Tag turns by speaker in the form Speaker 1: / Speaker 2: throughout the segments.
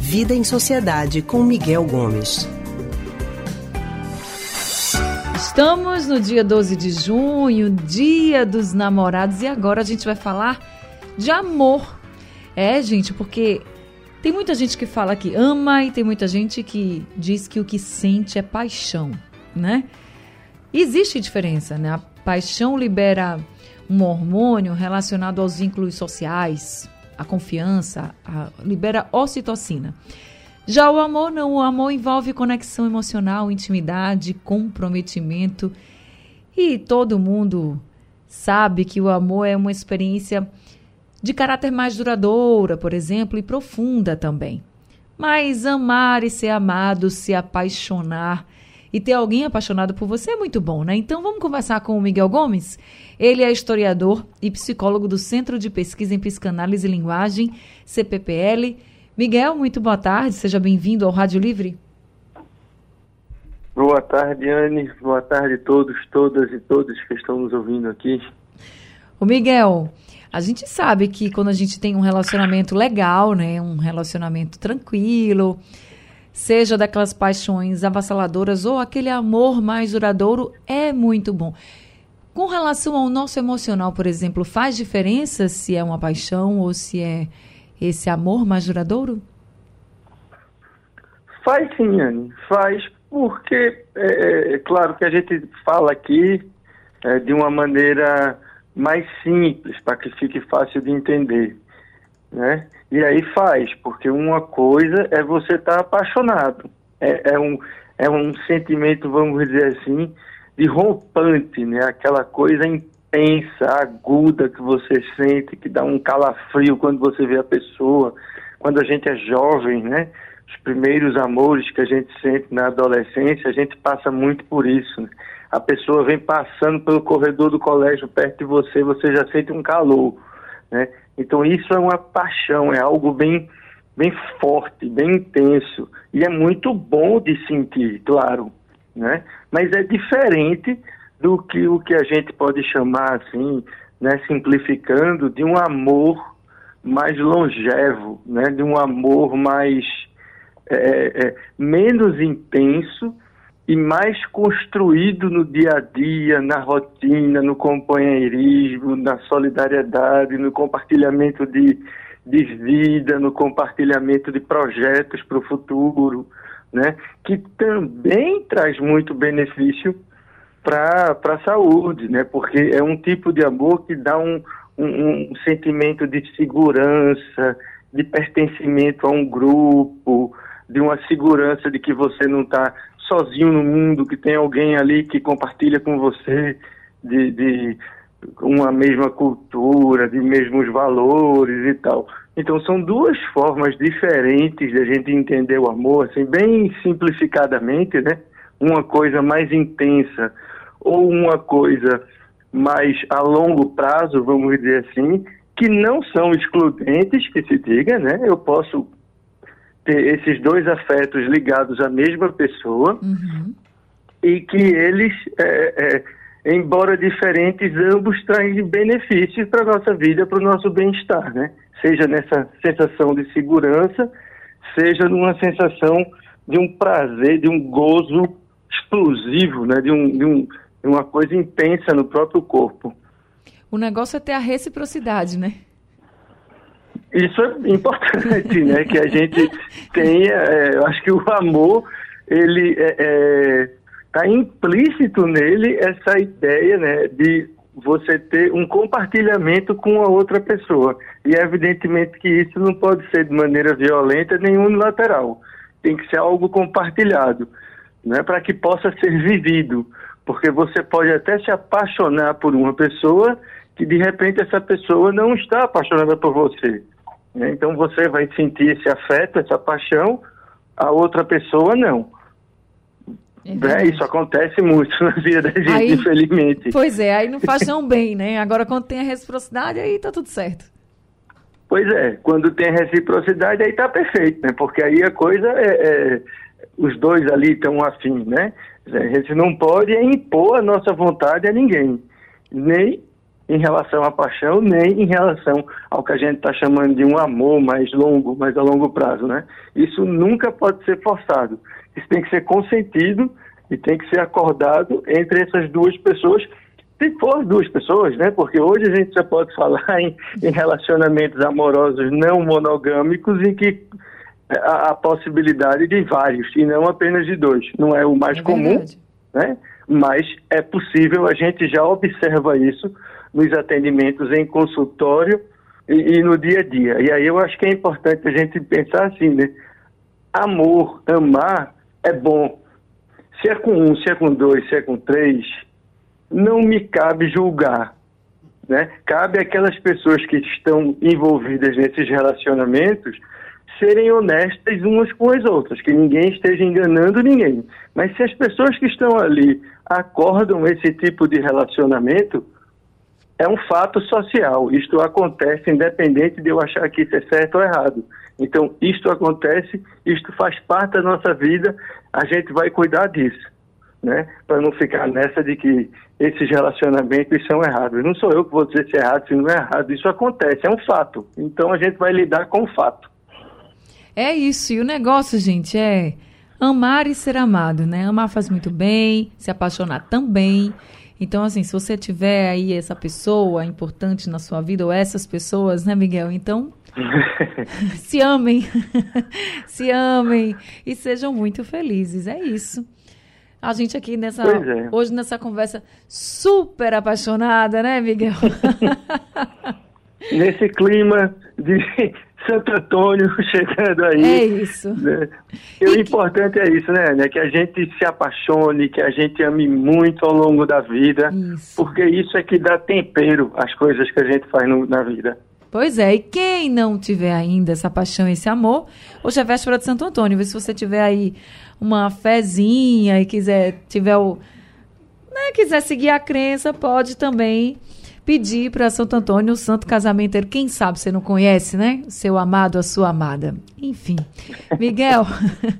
Speaker 1: Vida em Sociedade com Miguel Gomes.
Speaker 2: Estamos no dia 12 de junho, dia dos namorados, e agora a gente vai falar de amor. É, gente, porque tem muita gente que fala que ama e tem muita gente que diz que o que sente é paixão, né? Existe diferença, né? A paixão libera um hormônio relacionado aos vínculos sociais, a confiança, a, libera ocitocina. Já o amor não, o amor envolve conexão emocional, intimidade, comprometimento. E todo mundo sabe que o amor é uma experiência de caráter mais duradoura, por exemplo, e profunda também. Mas amar e ser amado, se apaixonar e ter alguém apaixonado por você é muito bom, né? Então vamos conversar com o Miguel Gomes. Ele é historiador e psicólogo do Centro de Pesquisa em Psicanálise e Linguagem, CPPL. Miguel, muito boa tarde, seja bem-vindo ao Rádio Livre.
Speaker 3: Boa tarde, Anne. Boa tarde a todos, todas e todos que estão nos ouvindo aqui.
Speaker 2: O Miguel, a gente sabe que quando a gente tem um relacionamento legal, né, um relacionamento tranquilo, seja daquelas paixões avassaladoras ou aquele amor mais duradouro, é muito bom. Com relação ao nosso emocional, por exemplo, faz diferença se é uma paixão ou se é esse amor mais duradouro?
Speaker 3: Faz sim, Anne. Faz porque, é, é claro que a gente fala aqui é, de uma maneira mais simples, para que fique fácil de entender, né? E aí faz, porque uma coisa é você estar tá apaixonado. É, é, um, é um sentimento, vamos dizer assim, de rompante, né? Aquela coisa intensa, aguda que você sente, que dá um calafrio quando você vê a pessoa. Quando a gente é jovem, né? Os primeiros amores que a gente sente na adolescência, a gente passa muito por isso. Né? A pessoa vem passando pelo corredor do colégio perto de você, você já sente um calor, né? Então isso é uma paixão, é algo bem, bem forte, bem intenso e é muito bom de sentir, claro, né? Mas é diferente do que o que a gente pode chamar assim, né, simplificando, de um amor mais longevo, né, de um amor mais é, é, menos intenso e mais construído no dia a dia, na rotina, no companheirismo, na solidariedade, no compartilhamento de, de vida, no compartilhamento de projetos para o futuro, né? que também traz muito benefício para a saúde, né? porque é um tipo de amor que dá um, um, um sentimento de segurança, de pertencimento a um grupo, de uma segurança de que você não está sozinho no mundo, que tem alguém ali que compartilha com você de, de uma mesma cultura, de mesmos valores e tal. Então são duas formas diferentes de a gente entender o amor, assim, bem simplificadamente, né? Uma coisa mais intensa ou uma coisa mais a longo prazo, vamos dizer assim, que não são excludentes, que se diga, né? Eu posso ter esses dois afetos ligados à mesma pessoa uhum. e que eles, é, é, embora diferentes, ambos trazem benefícios para a nossa vida, para o nosso bem-estar, né? Seja nessa sensação de segurança, seja numa sensação de um prazer, de um gozo explosivo, né? De, um, de, um, de uma coisa intensa no próprio corpo.
Speaker 2: O negócio é ter a reciprocidade, né?
Speaker 3: Isso é importante, né? Que a gente tenha, é, eu acho que o amor, ele é, é, tá implícito nele essa ideia, né? De você ter um compartilhamento com a outra pessoa. E evidentemente que isso não pode ser de maneira violenta nem unilateral. Tem que ser algo compartilhado, né? Para que possa ser vivido. Porque você pode até se apaixonar por uma pessoa que de repente essa pessoa não está apaixonada por você. Né? Então você vai sentir esse afeto, essa paixão, a outra pessoa não. É Isso acontece muito na vida da gente, aí, infelizmente.
Speaker 2: Pois é, aí não faz tão bem, né? Agora quando tem a reciprocidade, aí tá tudo certo.
Speaker 3: Pois é, quando tem reciprocidade, aí tá perfeito, né? Porque aí a coisa é, é os dois ali estão afim, né? A gente não pode impor a nossa vontade a ninguém, nem em relação à paixão, nem em relação ao que a gente está chamando de um amor mais longo, mais a longo prazo, né? Isso nunca pode ser forçado. Isso tem que ser consentido e tem que ser acordado entre essas duas pessoas, se for duas pessoas, né? Porque hoje a gente já pode falar em, em relacionamentos amorosos não monogâmicos em que a, a, possibilidade de vários e não apenas de dois. Não é o mais é comum, né? Mas é possível, a gente já observa isso nos atendimentos em consultório e, e no dia a dia. E aí eu acho que é importante a gente pensar assim, né? Amor, amar é bom. Se é com um, se é com dois, se é com três, não me cabe julgar. Né? Cabe aquelas pessoas que estão envolvidas nesses relacionamentos serem honestas umas com as outras, que ninguém esteja enganando ninguém. Mas se as pessoas que estão ali acordam esse tipo de relacionamento, é um fato social. Isto acontece independente de eu achar que isso é certo ou errado. Então, isto acontece, isto faz parte da nossa vida, a gente vai cuidar disso, né? Para não ficar nessa de que esses relacionamentos são errados. Não sou eu que vou dizer se é errado, se não é errado. Isso acontece, é um fato. Então, a gente vai lidar com o fato.
Speaker 2: É isso. E o negócio, gente, é amar e ser amado, né? Amar faz muito bem, se apaixonar também. Então, assim, se você tiver aí essa pessoa importante na sua vida, ou essas pessoas, né, Miguel? Então, se amem. se amem e sejam muito felizes. É isso. A gente aqui nessa é. hoje nessa conversa super apaixonada, né, Miguel?
Speaker 3: Nesse clima de Santo Antônio chegando aí.
Speaker 2: É isso. Né?
Speaker 3: E o importante é isso, né, né? Que a gente se apaixone, que a gente ame muito ao longo da vida, isso. porque isso é que dá tempero às coisas que a gente faz no, na vida.
Speaker 2: Pois é, e quem não tiver ainda essa paixão, esse amor, hoje é véspera de Santo Antônio, se você tiver aí uma fezinha e quiser, tiver o, né, quiser seguir a crença, pode também pedir para Santo Antônio o santo casamento. Quem sabe você não conhece, né? Seu amado, a sua amada. Enfim. Miguel,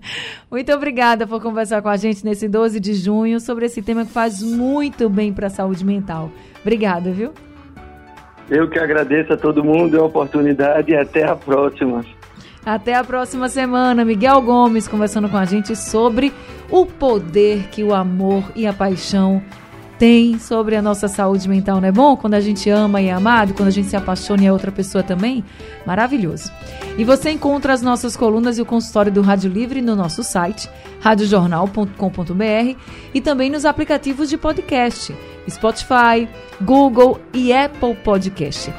Speaker 2: muito obrigada por conversar com a gente nesse 12 de junho sobre esse tema que faz muito bem para a saúde mental. Obrigada, viu?
Speaker 3: Eu que agradeço a todo mundo a oportunidade e até a próxima.
Speaker 2: Até a próxima semana. Miguel Gomes conversando com a gente sobre o poder que o amor e a paixão tem sobre a nossa saúde mental, não é bom? Quando a gente ama e é amado, quando a gente se apaixona e é outra pessoa também, maravilhoso. E você encontra as nossas colunas e o consultório do Rádio Livre no nosso site, radiojornal.com.br e também nos aplicativos de podcast, Spotify, Google e Apple Podcast.